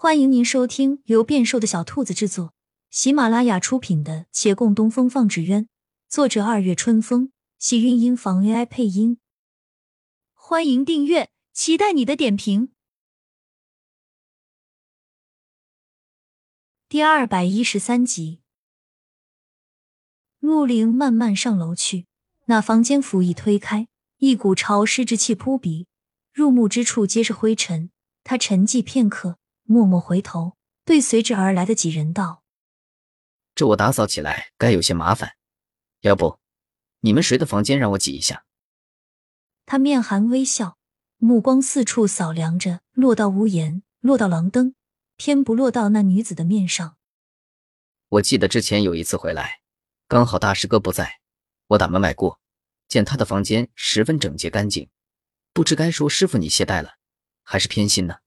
欢迎您收听由变瘦的小兔子制作、喜马拉雅出品的《且共东风放纸鸢》，作者二月春风，喜韵音房 AI 配音。欢迎订阅，期待你的点评。第二百一十三集，陆凌慢慢上楼去，那房间甫一推开，一股潮湿之气扑鼻，入目之处皆是灰尘。他沉寂片刻。默默回头，对随之而来的几人道：“这我打扫起来该有些麻烦，要不你们谁的房间让我挤一下？”他面含微笑，目光四处扫量着，落到屋檐，落到廊灯，偏不落到那女子的面上。我记得之前有一次回来，刚好大师哥不在，我打门外过，见他的房间十分整洁干净，不知该说师傅你懈怠了，还是偏心呢？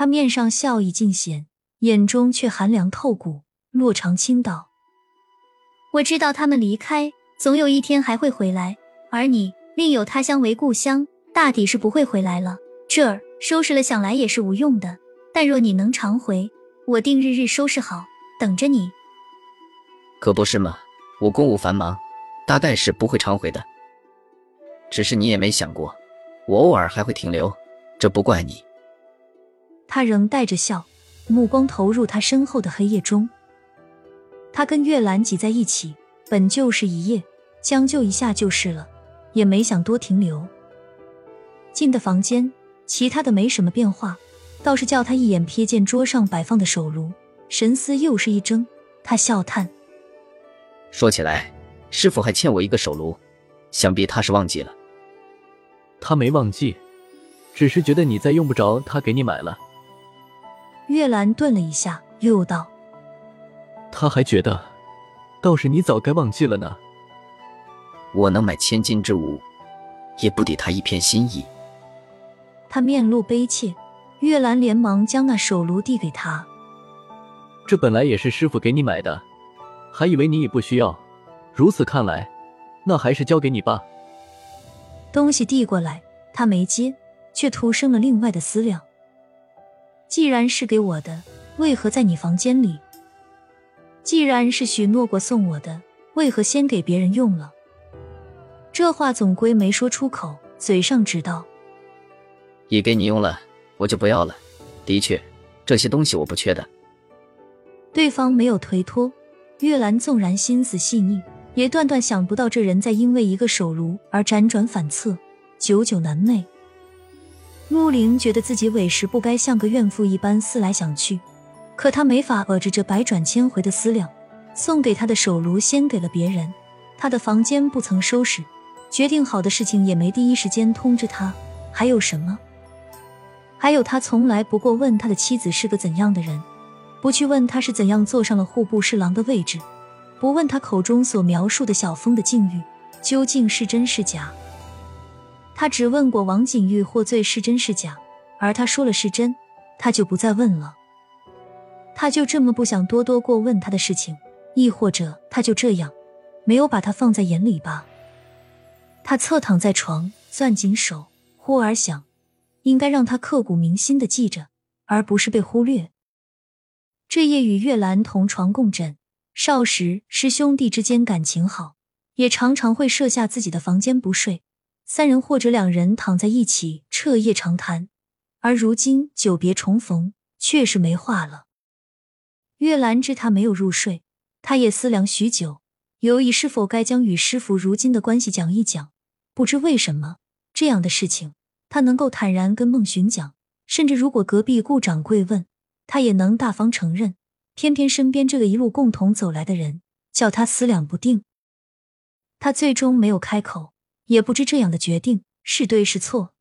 他面上笑意尽显，眼中却寒凉透骨。洛长青道：“我知道他们离开，总有一天还会回来。而你另有他乡为故乡，大抵是不会回来了。这儿收拾了，想来也是无用的。但若你能常回，我定日日收拾好，等着你。可不是吗？我公务繁忙，大概是不会常回的。只是你也没想过，我偶尔还会停留，这不怪你。”他仍带着笑，目光投入他身后的黑夜中。他跟月兰挤在一起，本就是一夜，将就一下就是了，也没想多停留。进的房间，其他的没什么变化，倒是叫他一眼瞥见桌上摆放的手炉，神思又是一怔。他笑叹：“说起来，师傅还欠我一个手炉，想必他是忘记了。”他没忘记，只是觉得你再用不着他给你买了。月兰顿了一下，又道：“他还觉得，倒是你早该忘记了呢。我能买千金之物，也不抵他一片心意。”他面露悲切，月兰连忙将那手炉递给他：“这本来也是师傅给你买的，还以为你也不需要。如此看来，那还是交给你吧。”东西递过来，他没接，却徒生了另外的思量。既然是给我的，为何在你房间里？既然是许诺过送我的，为何先给别人用了？这话总归没说出口，嘴上只道：“已给你用了，我就不要了。的确，这些东西我不缺的。”对方没有推脱。月兰纵然心思细腻，也断断想不到这人在因为一个手炉而辗转反侧，久久难寐。陆凌觉得自己委实不该像个怨妇一般思来想去，可他没法遏制这百转千回的思量。送给他的手炉先给了别人，他的房间不曾收拾，决定好的事情也没第一时间通知他。还有什么？还有他从来不过问他的妻子是个怎样的人，不去问他是怎样坐上了户部侍郎的位置，不问他口中所描述的小峰的境遇究竟是真是假。他只问过王景玉获罪是真是假，而他说了是真，他就不再问了。他就这么不想多多过问他的事情，亦或者他就这样没有把他放在眼里吧？他侧躺在床，攥紧手，忽而想，应该让他刻骨铭心的记着，而不是被忽略。这夜与月兰同床共枕，少时师兄弟之间感情好，也常常会设下自己的房间不睡。三人或者两人躺在一起彻夜长谈，而如今久别重逢，却是没话了。月兰知他没有入睡，他也思量许久，犹疑是否该将与师傅如今的关系讲一讲。不知为什么，这样的事情他能够坦然跟孟寻讲，甚至如果隔壁顾掌柜问，他也能大方承认。偏偏身边这个一路共同走来的人，叫他思量不定。他最终没有开口。也不知这样的决定是对是错。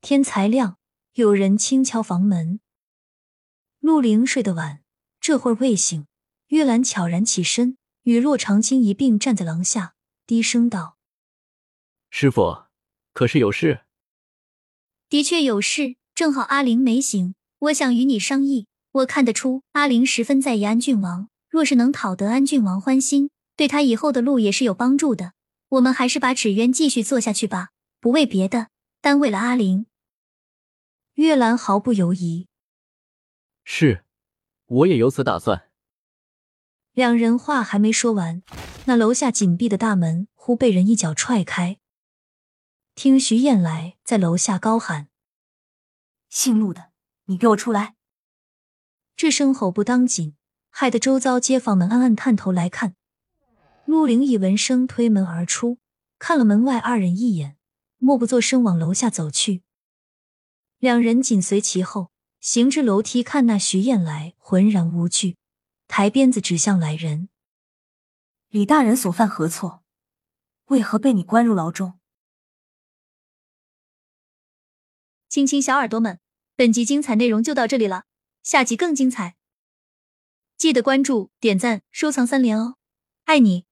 天才亮，有人轻敲房门。陆凌睡得晚，这会儿未醒。月兰悄然起身，与洛长青一并站在廊下，低声道：“师傅，可是有事？”“的确有事，正好阿玲没醒，我想与你商议。我看得出阿玲十分在意安郡王，若是能讨得安郡王欢心，对他以后的路也是有帮助的。”我们还是把纸鸢继续做下去吧，不为别的，单为了阿玲。月兰毫不犹疑。是，我也有此打算。两人话还没说完，那楼下紧闭的大门忽被人一脚踹开。听徐燕来在楼下高喊：“姓陆的，你给我出来！”这声吼不当紧，害得周遭街坊们暗暗探头来看。陆凌一闻声推门而出，看了门外二人一眼，默不作声往楼下走去。两人紧随其后，行至楼梯，看那徐燕来浑然无惧。抬鞭子指向来人，李大人所犯何错？为何被你关入牢中？亲亲小耳朵们，本集精彩内容就到这里了，下集更精彩，记得关注、点赞、收藏三连哦，爱你！